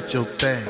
house